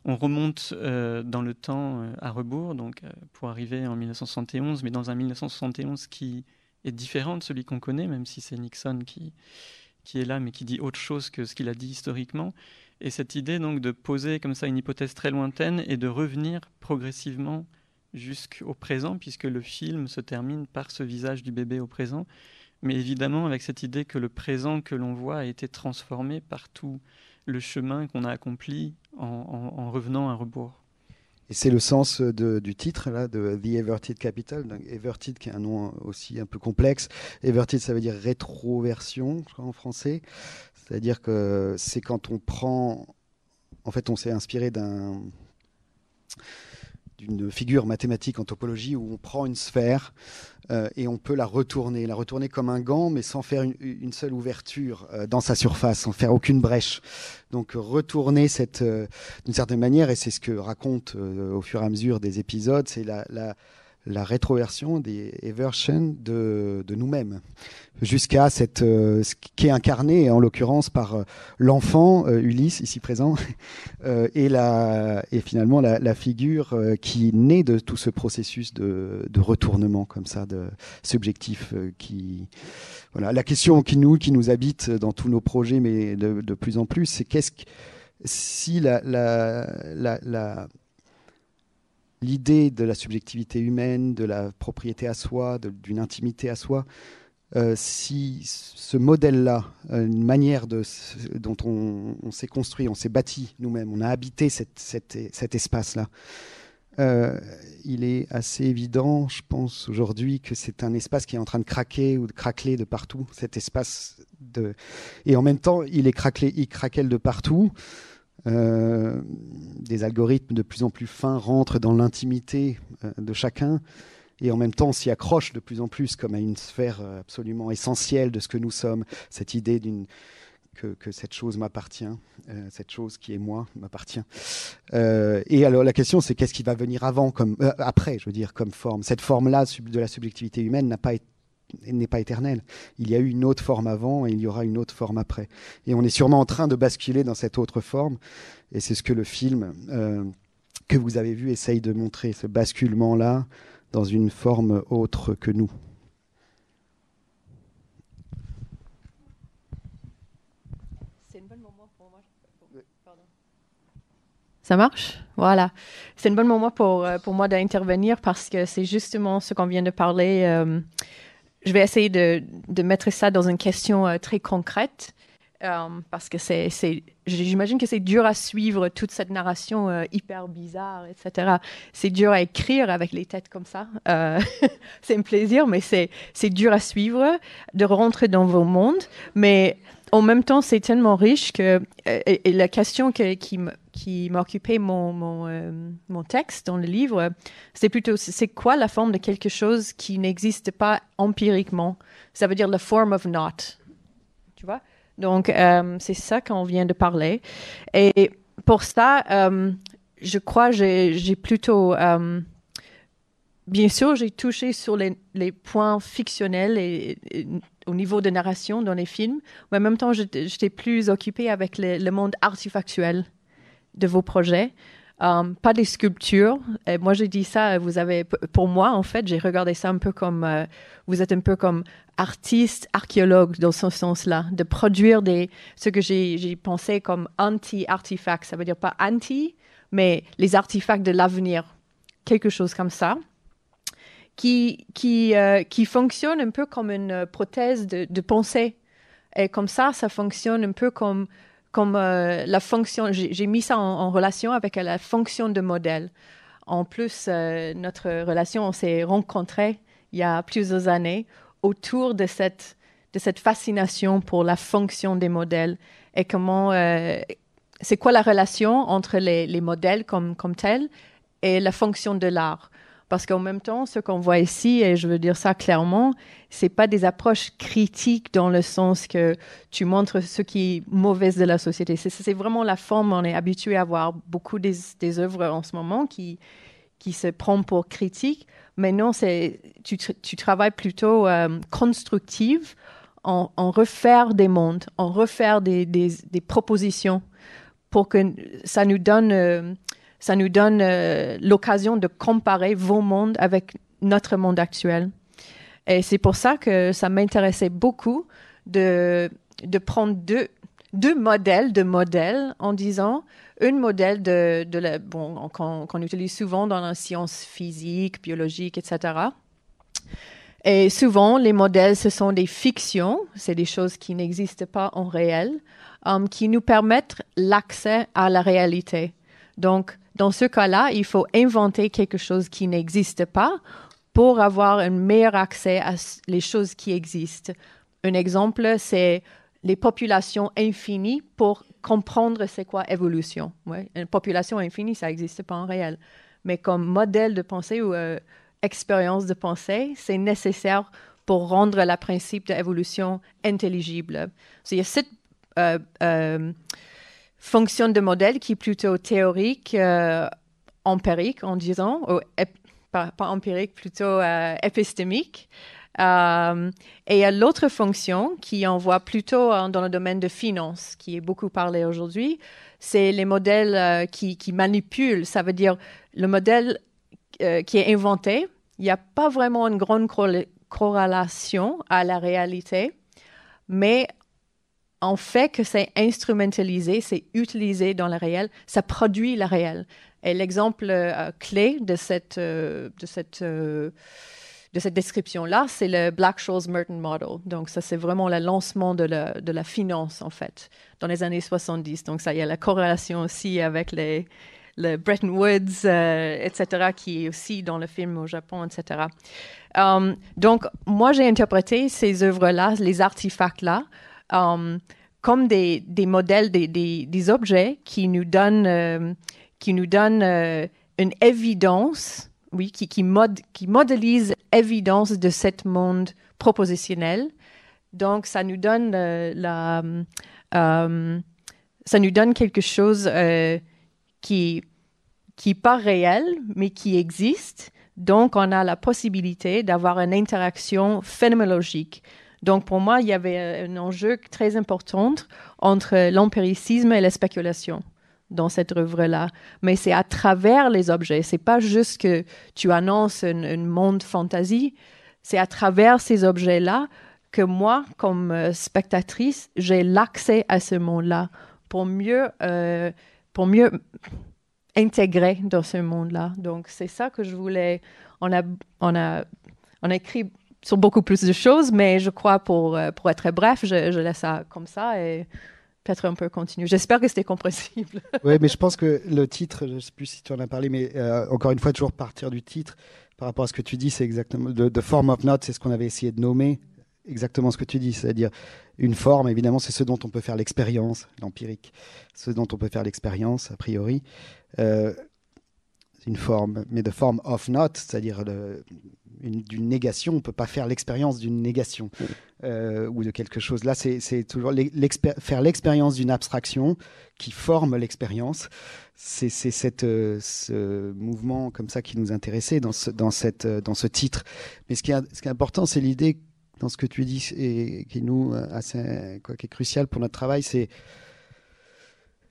On remonte euh, dans le temps euh, à rebours, donc pour arriver en 1971, mais dans un 1971 qui est différent de celui qu'on connaît, même si c'est Nixon qui, qui est là, mais qui dit autre chose que ce qu'il a dit historiquement. Et cette idée donc de poser comme ça une hypothèse très lointaine et de revenir progressivement jusqu'au présent, puisque le film se termine par ce visage du bébé au présent mais évidemment avec cette idée que le présent que l'on voit a été transformé par tout le chemin qu'on a accompli en, revenant à rebours. Et c'est le sens du titre là, de The Everted Capital. Donc, Everted, qui est un nom aussi un peu complexe. Everted, ça veut dire rétroversion, je crois en français. C'est-à-dire que c'est quand on prend. En fait, on s'est inspiré d'un d'une figure mathématique en topologie où on prend une sphère euh, et on peut la retourner, la retourner comme un gant, mais sans faire une, seule ouverture euh, dans sa surface, sans faire aucune brèche. Donc retourner cette, euh, d'une certaine manière, et c'est ce que raconte au fur et à mesure des épisodes, c'est la, la la rétroversion des eversions de, nous-mêmes, jusqu'à euh, ce qui est incarné en l'occurrence par euh, l'enfant euh, Ulysse ici présent <laughs> et finalement la, figure qui naît de tout ce processus de, retournement comme ça de subjectif qui voilà. La question qui nous qui nous habite dans tous nos projets mais de, plus en plus c'est qu'est-ce que si la l'idée de la subjectivité humaine, de la propriété à soi, d'une intimité à soi, euh, si ce modèle-là, euh, une manière dont on, s'est construit, on s'est bâti nous-mêmes, on a habité cet espace-là, euh, il est assez évident, je pense aujourd'hui, que c'est un espace qui est en train de craquer ou de craqueler de partout. Cet espace de et en même temps, il est craquelé, il craquelle de partout. Euh, des algorithmes de plus en plus fins rentrent dans l'intimité euh, de chacun et en même temps s'y accrochent de plus en plus comme à une sphère euh, absolument essentielle de ce que nous sommes, cette idée que, cette chose m'appartient, cette chose qui est moi m'appartient. Et alors la question c'est qu'est-ce qui va venir avant, comme après, je veux dire, comme forme? Cette forme-là de la subjectivité humaine n'a pas n'est pas éternelle. Il y a eu une autre forme avant et il y aura une autre forme après. Et on est sûrement en train de basculer dans cette autre forme. Et c'est ce que le film que vous avez vu essaye de montrer, ce basculement-là dans une forme autre que nous. Ça marche? Voilà. C'est un bon moment pour, euh, pour moi d'intervenir parce que c'est justement ce qu'on vient de parler. Euh, je vais essayer de, de, mettre ça dans une question euh, très concrète parce que c'est, j'imagine que c'est dur à suivre toute cette narration hyper bizarre, etc. C'est dur à écrire avec les têtes comme ça. <laughs> c'est un plaisir, mais c'est, c'est dur à suivre, de rentrer dans vos mondes. Mais en même temps, c'est tellement riche que et, la question qui me qui m'occupait mon, mon, euh, mon, texte dans le livre, c'est plutôt c'est quoi la forme de quelque chose qui n'existe pas empiriquement? Ça veut dire la form of not. Tu vois? Donc, euh, c'est ça qu'on vient de parler. Et pour ça, euh, je crois j'ai, j'ai plutôt. bien sûr, j'ai touché sur les, les points fictionnels et, au niveau de narration dans les films, mais en même temps, j'étais plus occupée avec le monde artefactuel de vos projets. Um, pas des sculptures. Moi, j'ai dit ça, vous avez, pour moi, en fait, j'ai regardé ça un peu comme, euh, vous êtes un peu comme artiste, archéologue dans ce sens-là, de produire des, ce que j'ai pensé comme anti-artefacts. Ça veut dire pas anti, mais les artefacts de l'avenir. Quelque chose comme ça. Qui, qui, euh, qui fonctionne un peu comme une prothèse de, de pensée. Et comme ça, ça fonctionne un peu comme comme euh, la fonction, j'ai mis ça en, relation avec la fonction de modèle. En plus, euh, notre relation, on s'est rencontrés il y a plusieurs années autour de cette, fascination pour la fonction des modèles et comment, euh, c'est quoi la relation entre les, les modèles comme, comme tels et la fonction de l'art. Parce qu'en même temps, ce qu'on voit ici, et je veux dire ça clairement, c'est pas des approches critiques dans le sens que tu montres ce qui est mauvais de la société. C'est vraiment la forme. On est habitué à voir beaucoup des, œuvres en ce moment qui, qui se prennent pour critiques. Mais non, tu, tu travailles plutôt euh, constructive en, refaire des mondes, en refaire des, des, des propositions pour que ça nous donne euh, ça nous donne euh, l'occasion de comparer vos mondes avec notre monde actuel. Et c'est pour ça que ça m'intéressait beaucoup de, de prendre deux, deux modèles de modèles en disant un modèle de, de la, bon, qu'on utilise souvent dans la science physique, biologique, etc. Et souvent, les modèles, ce sont des fictions, c'est des choses qui n'existent pas en réel, um, qui nous permettent l'accès à la réalité. Donc, dans ce cas-là, il faut inventer quelque chose qui n'existe pas pour avoir un meilleur accès à les choses qui existent. Un exemple, c'est les populations infinies pour comprendre c'est quoi évolution. Une population infinie, ça n'existe pas en réel. Mais comme modèle de pensée ou euh, expérience de pensée, c'est nécessaire pour rendre le principe d'évolution intelligible. il y a cette fonction de modèle qui est plutôt théorique, euh, empirique en disant, ou pas, empirique, plutôt euh, épistémique. Euh, et il y a l'autre fonction qui en voit plutôt dans le domaine de finance, qui est beaucoup parlé aujourd'hui, c'est les modèles qui, qui, manipulent. Ça veut dire le modèle qui est inventé, il n'y a pas vraiment une grande corrélation à la réalité, mais en fait que c'est instrumentalisé, c'est utilisé dans le réel, ça produit le réel. Et l'exemple euh, clé de cette, euh, de cette, euh, de cette description-là, c'est le Black-Scholes-Merton Model. Donc, ça, c'est vraiment le lancement de la, de la, finance, en fait, dans les années 70. Donc, ça, il y a la corrélation aussi avec les, le Bretton Woods, etc., qui est aussi dans le film au Japon, etc. donc, moi, j'ai interprété ces œuvres-là, les artefacts-là, Um, comme des, des modèles, des, des, objets qui nous donnent, euh, qui nous donnent euh, une évidence, oui, qui, qui, mod, modélise l'évidence de ce monde propositionnel. Donc, ça nous donne ça nous donne quelque chose qui qui pas réel, mais qui existe. Donc, on a la possibilité d'avoir une interaction phénoménologique. Donc, pour moi, il y avait un enjeu très important entre l'empiricisme et la spéculation dans cette œuvre-là. Mais c'est à travers les objets. C'est pas juste que tu annonces un, monde fantasy. C'est à travers ces objets-là que moi, comme euh, spectatrice, j'ai l'accès à ce monde-là pour mieux, euh, pour mieux intégrer dans ce monde-là. Donc, c'est ça que je voulais. On a, on a, on a écrit sur beaucoup plus de choses, mais je crois, pour, euh, pour être bref, je, laisse ça comme ça et peut-être un peu continuer. J'espère que c'était compréhensible. <laughs> oui, mais je pense que le titre, je ne sais plus si tu en as parlé, mais euh, encore une fois, toujours partir du titre par rapport à ce que tu dis, c'est exactement. The, Form of Not, c'est ce qu'on avait essayé de nommer. Exactement ce que tu dis, c'est-à-dire une forme, évidemment, c'est ce dont on peut faire l'expérience, l'empirique, ce dont on peut faire l'expérience, a priori. Euh, une forme, mais de forme of not, c'est-à-dire d'une négation. On ne peut pas faire l'expérience d'une négation euh, ou de quelque chose. Là, c'est toujours faire l'expérience d'une abstraction qui forme l'expérience. C'est euh, ce mouvement comme ça qui nous intéressait dans ce, dans cette, dans ce titre. Mais ce qui, ce qui est important, c'est l'idée dans ce que tu dis et qui nous assez, quoi, qui est crucial pour notre travail, c'est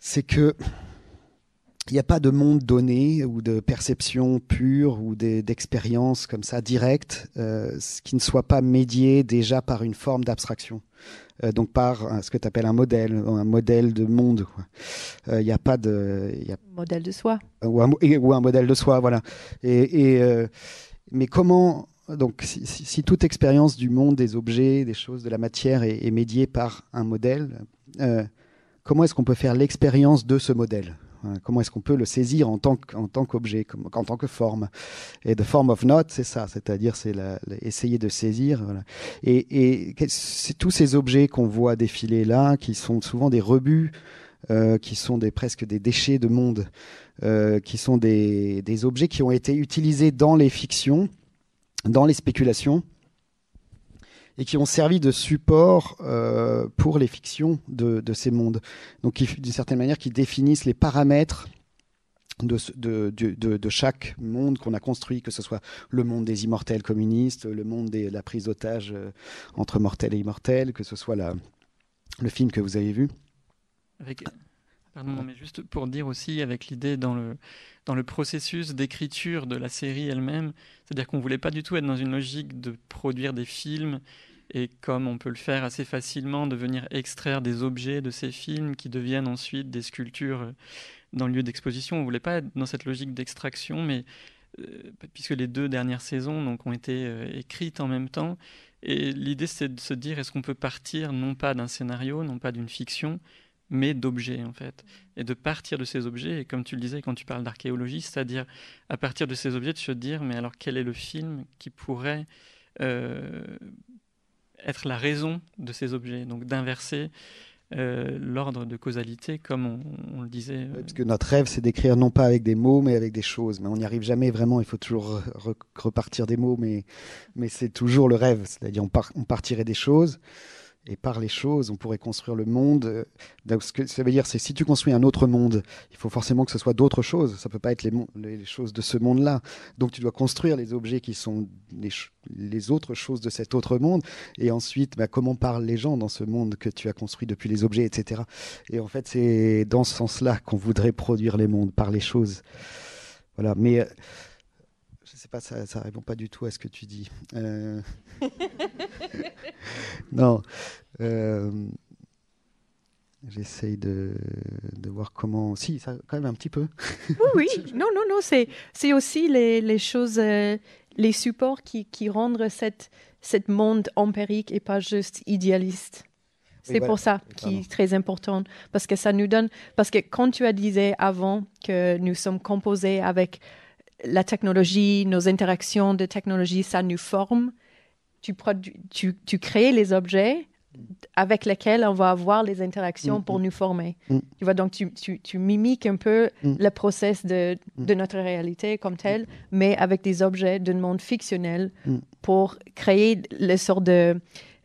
c'est que il n'y a pas de monde donné ou de perception pure ou d'expérience comme ça directe euh, qui ne soit pas médié déjà par une forme d'abstraction. Euh, donc par euh, ce que tu appelles un modèle, un modèle de monde. Il n'y a pas de... Y a... Modèle de soi. Ou un, ou un, modèle de soi, voilà. Et, et mais comment... Donc si, si, toute expérience du monde, des objets, des choses, de la matière est, est médiée par un modèle, comment est-ce qu'on peut faire l'expérience de ce modèle? Comment est-ce qu'on peut le saisir en tant qu'objet, en tant que forme? Et the form of not, c'est ça, c'est-à-dire c'est essayer de saisir. Et, c'est tous ces objets qu'on voit défiler là, qui sont souvent des rebuts, euh, qui sont des, presque des déchets de monde, euh, qui sont des, des objets qui ont été utilisés dans les fictions, dans les spéculations, et qui ont servi de support euh, pour les fictions de, ces mondes. Donc, d'une certaine manière, qui définissent les paramètres de, chaque monde qu'on a construit, que ce soit le monde des immortels communistes, le monde de la prise d'otage euh, entre mortels et immortels, que ce soit le film que vous avez vu. Avec, pardon, mais juste pour dire aussi, avec l'idée dans le, dans le processus d'écriture de la série elle-même. C'est-à-dire qu'on ne voulait pas du tout être dans une logique de produire des films et comme on peut le faire assez facilement, de venir extraire des objets de ces films qui deviennent ensuite des sculptures euh, dans le lieu d'exposition. On ne voulait pas être dans cette logique d'extraction, mais euh, puisque les deux dernières saisons donc, ont été euh, écrites en même temps, et l'idée c'est de se dire est-ce qu'on peut partir non pas d'un scénario, non pas d'une fiction, mais d'objets en fait. Et de partir de ces objets, et comme tu le disais quand tu parles d'archéologie, c'est-à-dire à partir de ces objets de se dire, mais alors quel est le film qui pourrait euh, être la raison de ces objets? Donc d'inverser euh, l'ordre de causalité, comme on, le disait. Euh. parce que notre rêve, c'est d'écrire non pas avec des mots, mais avec des choses. Mais on n'y arrive jamais vraiment. Il faut toujours repartir des mots, mais, mais c'est toujours le rêve. C'est-à-dire, on, on partirait des choses et par les choses, on pourrait construire le monde. Donc, ce que ça veut dire, c'est si tu construis un autre monde, il faut forcément que ce soit d'autres choses. Ça peut pas être les, choses de ce monde-là. Donc, tu dois construire les objets qui sont les, autres choses de cet autre monde. Et ensuite, bah, comment parlent les gens dans ce monde que tu as construit depuis les objets, etc. Et en fait, c'est dans ce sens-là qu'on voudrait produire les mondes, par les choses. Voilà. Mais euh, je sais pas, ça, ne répond pas du tout à ce que tu dis. Euh... <laughs> <laughs> non. Euh... J'essaye de, de, voir comment. Si, ça, quand même un petit peu. oui, oui. Non, non, non. C'est, aussi les, les choses, euh, les supports qui, qui rendent cette, cette monde empirique et pas juste idéaliste. C'est pour ça qui est très important parce que ça nous donne parce que quand tu as disais avant que nous sommes composés avec la technologie, nos interactions de technologie, ça nous forme. Tu, tu, tu crées les objets avec lesquels on va avoir les interactions pour mm-hmm. nous former. Mm. Tu vois, donc tu, tu, tu mimiques un peu mm. le process de, mm. de, notre réalité comme tel, mais avec des objets d'un monde fictionnel pour créer le sort de,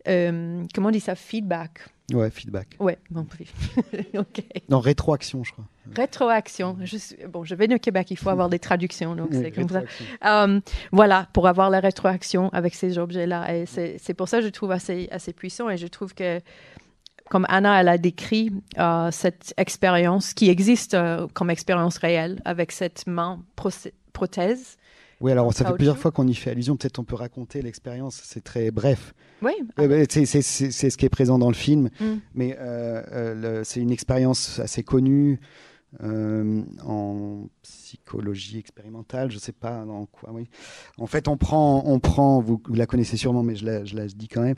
euh, comment on dit ça, feedback Ouais, feedback. Ouais, bon, <laughs> ok. Non, rétroaction, je crois. Rétroaction. Je suis... Bon, je vais au Québec, il faut avoir des traductions, donc c'est comme ça. Euh, voilà, pour avoir la rétroaction avec ces objets-là. Et c'est pour ça que je trouve assez, assez puissant et je trouve que comme Anna, elle a décrit euh, cette expérience qui existe euh, comme expérience réelle avec cette main prothèse. Oui, alors ça fait plusieurs fois qu'on y fait allusion. Peut-être on peut raconter l'expérience. C'est très bref. Oui. Euh, c'est ce qui est présent dans le film, mm. mais c'est une expérience assez connue. Euh, en psychologie expérimentale, je sais pas dans quoi. En fait, on prend, on prend, vous, la connaissez sûrement, mais je la, dis quand même.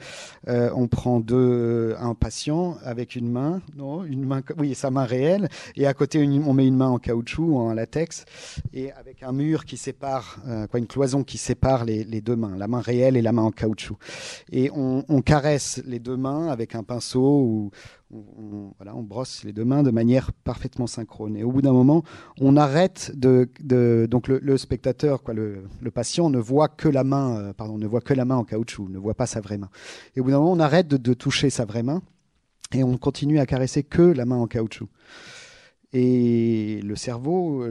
Euh, on prend deux, un patient avec une main, non, une main, oui, sa main réelle, et à côté, on met une main en caoutchouc, en latex, et avec un mur qui sépare, euh, quoi, une cloison qui sépare les, deux mains, la main réelle et la main en caoutchouc. Et on, caresse les deux mains avec un pinceau ou voilà, on brosse les deux mains de manière parfaitement synchrone. Et au bout d'un moment, on arrête de, donc le, spectateur, le, patient ne voit que la main, euh, pardon, ne voit que la main en caoutchouc, ne voit pas sa vraie main. Et au bout d'un moment, on arrête de, toucher sa vraie main et on continue à caresser que la main en caoutchouc. Et le cerveau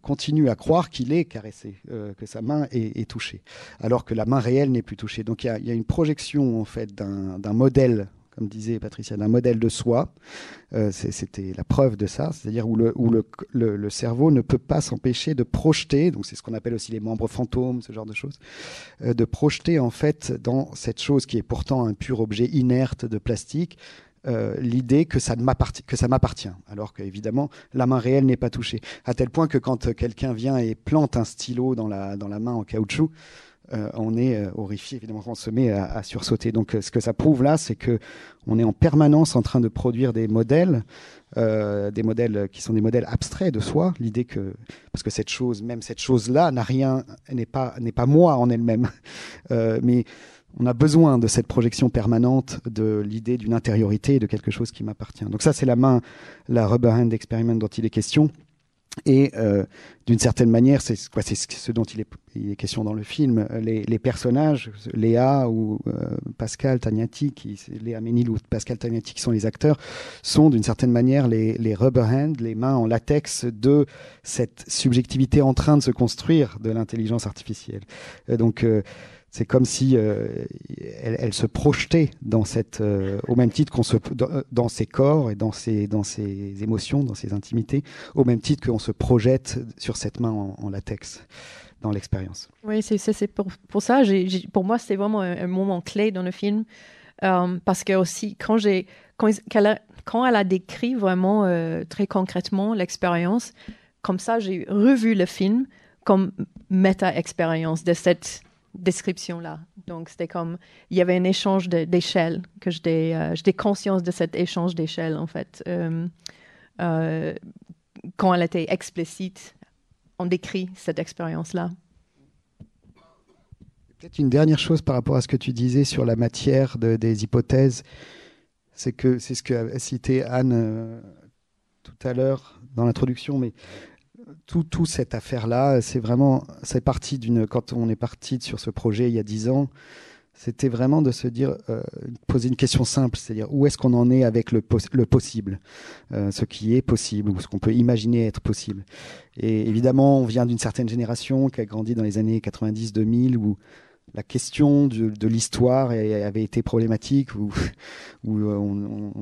continue à croire qu'il est caressé, euh, que sa main est, touchée, alors que la main réelle n'est plus touchée. Donc il y, y, a une projection en fait d'un modèle comme disait Patricia, d'un modèle de soi. Euh, c'était la preuve de ça, c'est-à-dire où, le, où le, le, cerveau ne peut pas s'empêcher de projeter, donc c'est ce qu'on appelle aussi les membres fantômes, ce genre de choses, euh, de projeter en fait dans cette chose qui est pourtant un pur objet inerte de plastique, euh, l'idée que ça m'appartient, alors qu'évidemment la main réelle n'est pas touchée. À tel point que quand quelqu'un vient et plante un stylo dans la, dans la main en caoutchouc, euh, on est euh, horrifié, évidemment, on se met à, sursauter. Donc, euh, ce que ça prouve là, c'est que on est en permanence en train de produire des modèles, des modèles qui sont des modèles abstraits de soi. L'idée que, parce que cette chose, même cette chose-là, n'a rien, n'est pas, n'est pas moi en elle-même, <laughs> mais on a besoin de cette projection permanente de l'idée d'une intériorité, de quelque chose qui m'appartient. Donc ça, c'est la main, la rubber hand experiment dont il est question. Et euh, d'une certaine manière, c'est ce dont il est, question dans le film. Les, personnages, Léa ou euh, Pascal Tagnati, qui, Léa Ménil ou Pascal Tagnati, qui sont les acteurs, sont d'une certaine manière les, rubber hands, les mains en latex de cette subjectivité en train de se construire de l'intelligence artificielle. Euh, donc c'est comme si euh, elle, se projetait dans cette, euh, au même titre qu'on se, dans, ses corps et dans ses, dans ses émotions, dans ses intimités, au même titre qu'on se projette sur cette main en, latex dans l'expérience. Oui, c'est pour, pour, ça. pour moi, c'est vraiment un, moment clé dans le film euh, parce que aussi quand j'ai quand, quand, elle a décrit vraiment très concrètement l'expérience, comme ça, j'ai revu le film comme méta-expérience de cette description-là. Donc, c'était comme, il y avait un échange d'échelle, que j'étais euh, conscience de cet échange d'échelle, en fait. Euh, euh, quand elle était explicite, on décrit cette expérience-là. Peut-être une dernière chose par rapport à ce que tu disais sur la matière de, des hypothèses, c'est que c'est ce que a cité Anne tout à l'heure dans l'introduction, mais tout, tout cette affaire-là, c'est vraiment, c'est parti d'une, quand on est parti sur ce projet il y a dix ans, c'était vraiment de se dire, euh, poser une question simple, c'est-à-dire où est-ce qu'on en est avec le, le possible, euh, ce qui est possible ou ce qu'on peut imaginer être possible. Et évidemment, on vient d'une certaine génération qui a grandi dans les années 90-2000 où la question de, l'histoire avait été problématique, où, <laughs> euh, on,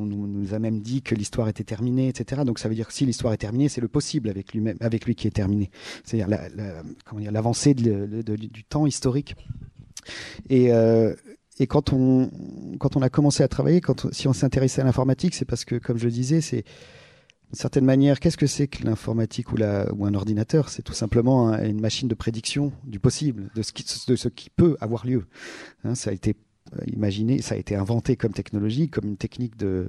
nous a même dit que l'histoire était terminée, etc. Donc ça veut dire que si l'histoire est terminée, c'est le possible avec lui, qui est terminé. C'est-à-dire l'avancée du temps historique. Et, euh, quand, on, a commencé à travailler, si on s'intéressait à l'informatique, c'est parce que, comme je le disais, c'est d'une certaine manière, qu'est-ce que c'est que l'informatique ou, un ordinateur? C'est tout simplement une machine de prédiction du possible, de ce qui, peut avoir lieu. Hein, ça a été euh, imaginé, ça a été inventé comme technologie, comme une technique de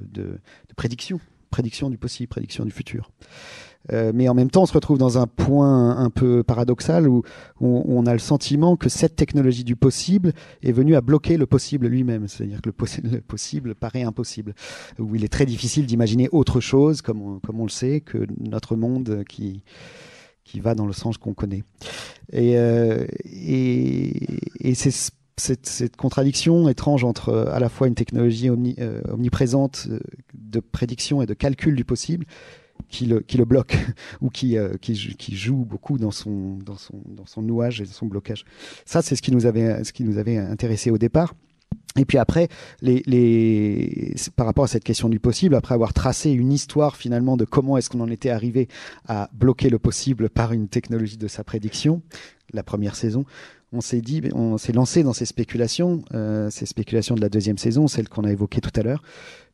prédiction, prédiction du possible, prédiction du futur. Euh, mais en même temps, on se retrouve dans un point un peu paradoxal où, on a le sentiment que cette technologie du possible est venue à bloquer le possible lui-même. C'est-à-dire que le, possible paraît impossible, où il est très difficile d'imaginer autre chose, comme on, le sait, que notre monde qui, qui va dans le sens qu'on connaît. Et, euh, et, et c'est cette, contradiction étrange entre euh, à la fois une technologie euh, omniprésente de prédiction et de calcul du possible qui le, qui le bloque <laughs> ou qui, qui, qui, joue beaucoup dans son, dans, son, dans son nouage et son blocage. Ça, c'est ce qui nous avait, ce qui nous avait intéressé au départ. Et puis après, les, les, par rapport à cette question du possible, après avoir tracé une histoire finalement de comment est-ce qu'on en était arrivé à bloquer le possible par une technologie de sa prédiction, la première saison, on s'est dit, on s'est lancé dans ces spéculations, euh, ces spéculations de la deuxième saison, celles qu'on a évoquées tout à l'heure,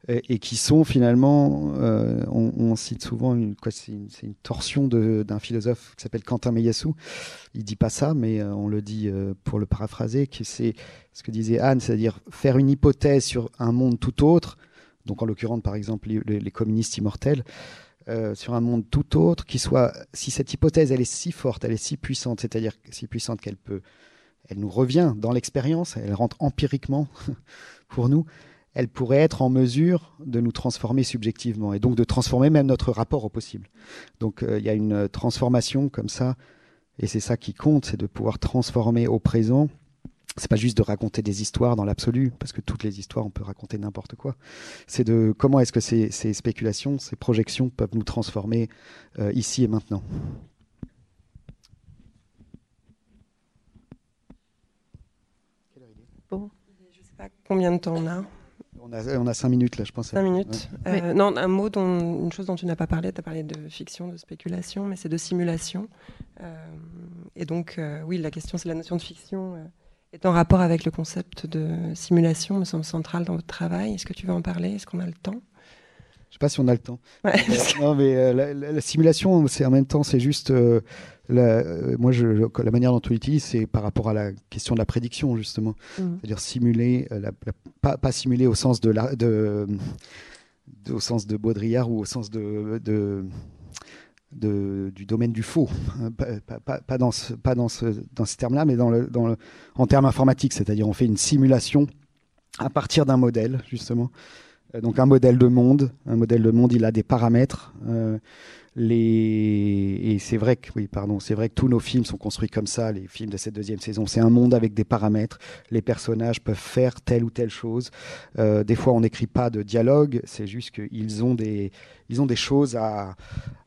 et, qui sont finalement, euh, on, cite souvent une, c'est une, torsion d'un philosophe qui s'appelle Quentin Meillassoux. Il dit pas ça, mais euh, on le dit pour le paraphraser, que c'est ce que disait Anne, c'est-à-dire faire une hypothèse sur un monde tout autre, donc en l'occurrence par exemple les, communistes immortels, sur un monde tout autre, qui soit, si cette hypothèse elle est si forte, elle est si puissante, c'est-à-dire si puissante qu'elle peut elle nous revient dans l'expérience, elle rentre empiriquement <laughs> pour nous, elle pourrait être en mesure de nous transformer subjectivement et donc de transformer même notre rapport au possible. Donc euh, il y a une transformation comme ça, et c'est ça qui compte, c'est de pouvoir transformer au présent. C'est pas juste de raconter des histoires dans l'absolu, parce que toutes les histoires, on peut raconter n'importe quoi. C'est de comment est-ce que ces, spéculations, ces projections peuvent nous transformer euh, ici et maintenant. combien de temps on a on a, on a cinq minutes là, je pense. Cinq minutes. Euh, non, un mot, dont, une chose dont tu n'as pas parlé, tu as parlé de fiction, de spéculation, mais c'est de simulation. Euh, et donc, euh, oui, la question, c'est la notion de fiction est en rapport avec le concept de simulation, me semble central dans votre travail. Est-ce que tu veux en parler? Est-ce qu'on a le temps? Je sais pas si on a le temps. non, mais la, simulation, c'est en même temps, c'est juste la, euh, moi, je, la manière dont on l'utilise, c'est par rapport à la question de la prédiction, justement. Mmh. C'est-à-dire simuler, euh, pas, pas, simuler au sens de, la, de, au sens de Baudrillard ou au sens de, de, du domaine du faux. Hein, pas, dans ce, terme-là, mais en termes informatiques. C'est-à-dire, on fait une simulation à partir d'un modèle, justement. Euh, donc, un modèle de monde. Un modèle de monde, il a des paramètres. Les... Et c'est vrai que, oui, pardon, c'est vrai que tous nos films sont construits comme ça, les films de cette deuxième saison. C'est un monde avec des paramètres. Les personnages peuvent faire telle ou telle chose. Euh, des fois, on n'écrit pas de dialogue. C'est juste qu'ils ont des, ils ont des choses à,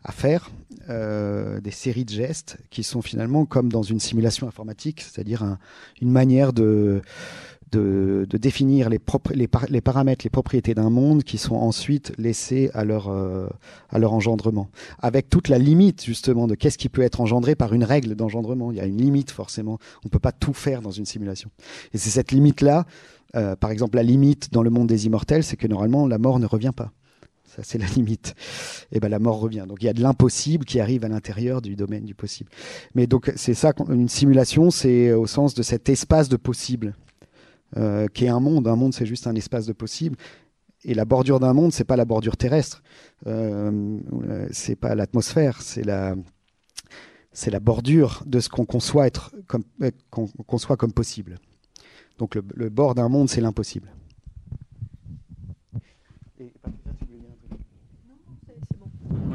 à faire, euh, des séries de gestes qui sont finalement comme dans une simulation informatique, c'est-à-dire un, une manière de de, définir les, paramètres, les propriétés d'un monde qui sont ensuite laissés à leur, euh, à leur engendrement. Avec toute la limite justement de qu'est-ce qui peut être engendré par une règle d'engendrement. Il y a une limite forcément. On ne peut pas tout faire dans une simulation. Et c'est cette limite-là, euh, par exemple la limite dans le monde des immortels, c'est que normalement la mort ne revient pas. Ça, c'est la limite. Et ben la mort revient. Donc il y a de l'impossible qui arrive à l'intérieur du domaine du possible. Mais donc c'est ça, une simulation, c'est au sens de cet espace de possible euh, qui est un monde. Un monde, c'est juste un espace de possible. Et la bordure d'un monde, c'est pas la bordure terrestre, euh, c'est pas l'atmosphère, c'est la, c'est la bordure de ce qu'on conçoit être comme, euh, qu'on conçoit comme possible. Donc le, bord d'un monde, c'est l'impossible. Oui,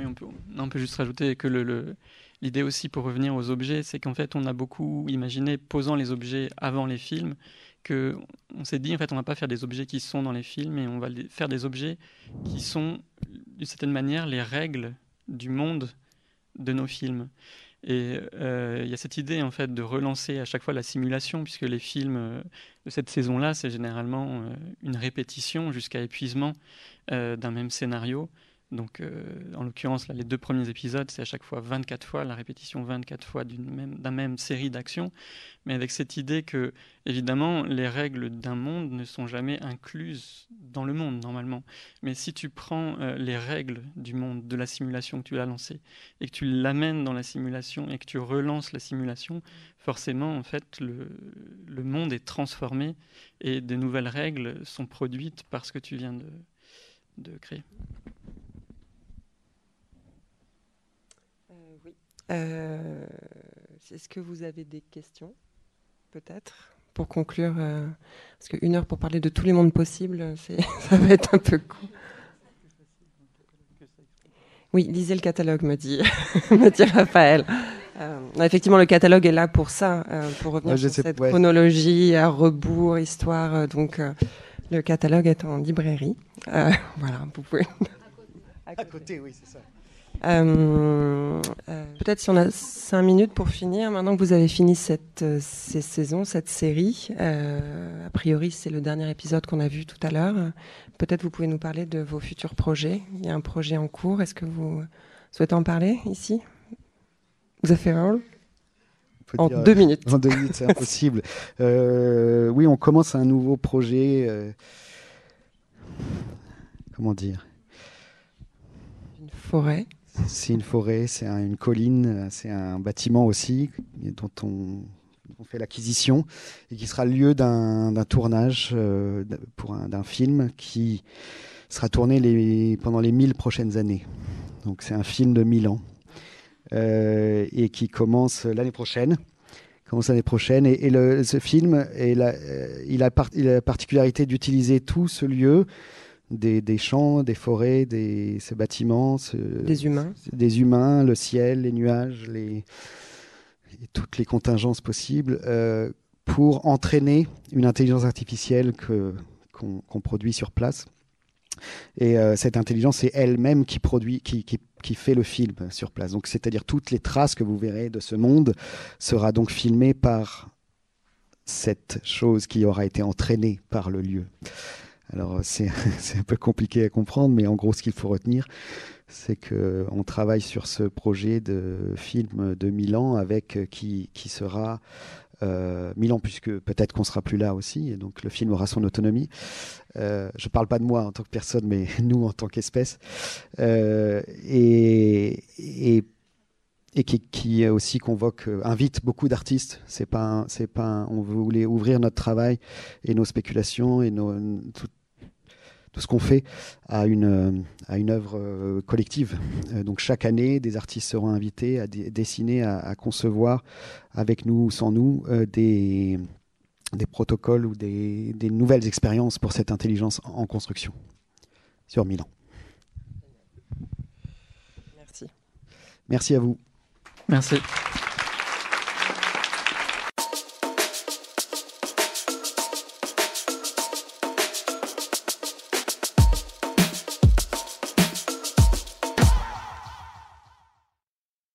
on peut, on peut juste rajouter que le, l'idée aussi pour revenir aux objets, c'est qu'en fait on a beaucoup imaginé posant les objets avant les films que on s'est dit en fait on va pas faire des objets qui sont dans les films mais on va faire des objets qui sont d'une certaine manière les règles du monde de nos films. Et euh, il y a cette idée en fait de relancer à chaque fois la simulation puisque les films euh, de cette saison là c'est généralement euh, une répétition jusqu'à épuisement d'un même scénario donc, euh, en l'occurrence, les deux premiers épisodes, c'est à chaque fois 24 fois, la répétition 24 fois d'une même, série d'actions, mais avec cette idée que, évidemment, les règles d'un monde ne sont jamais incluses dans le monde, normalement. Mais si tu prends euh, les règles du monde, de la simulation que tu as lancée, et que tu l'amènes dans la simulation, et que tu relances la simulation, forcément, en fait, le, monde est transformé, et de nouvelles règles sont produites par ce que tu viens de créer. Euh, est-ce que vous avez des questions, peut-être, pour conclure euh, Parce qu'une heure pour parler de tous les mondes possibles, <laughs> ça va être un peu court. Oui, lisez le catalogue, me dit, <laughs> me dit Raphaël. Euh, effectivement, le catalogue est là pour ça, pour revenir sur cette chronologie à rebours, histoire. donc, le catalogue est en librairie. <laughs> voilà, vous pouvez. À côté, oui, c'est ça. Euh, euh, peut-être si on a cinq minutes pour finir, maintenant que vous avez fini cette euh, ces saisons, cette série, a priori c'est le dernier épisode qu'on a vu tout à l'heure. Peut-être vous pouvez nous parler de vos futurs projets. Il y a un projet en cours. Est-ce que vous souhaitez en parler ici? Vous avez fait en deux minutes. <laughs> En deux minutes, c'est impossible. oui, on commence un nouveau projet. comment dire? Une forêt. C'est une forêt, c'est une colline, c'est un bâtiment aussi dont on, fait l'acquisition et qui sera le lieu d'un tournage euh, pour d'un film qui sera tourné pendant les mille prochaines années. Donc c'est un film de mille ans euh, et qui commence l'année prochaine. Commence l'année prochaine et, ce film, euh, il a la particularité d'utiliser tout ce lieu des, champs, des forêts, des, ces bâtiments. des humains. Des humains, le ciel, les nuages, les, toutes les contingences possibles euh, pour entraîner une intelligence artificielle que, qu'on, produit sur place. Et euh, cette intelligence, c'est elle-même qui produit, qui, qui, qui, fait le film sur place. Donc, c'est-à-dire toutes les traces que vous verrez de ce monde sera donc filmée par cette chose qui aura été entraînée par le lieu. Alors <laughs> c'est un peu compliqué à comprendre, mais en gros ce qu'il faut retenir, c'est qu'on travaille sur ce projet de film de Milan avec euh, qui, qui sera euh, Milan, puisque peut-être qu'on sera plus là aussi, et donc le film aura son autonomie. Euh, je ne parle pas de moi en tant que personne, mais <laughs> nous en tant qu'espèce. et, et, et qui, qui, aussi convoque, invite beaucoup d'artistes. C'est pas, c'est pas, on voulait ouvrir notre travail et nos spéculations et nos, tout ce qu'on fait à une, euh, à une œuvre euh, collective. Euh, donc chaque année, des artistes seront invités à dessiner, à, concevoir, avec nous ou sans nous, des, des protocoles ou des, des nouvelles expériences pour cette intelligence en construction sur Milan. Merci. Merci à vous. Merci.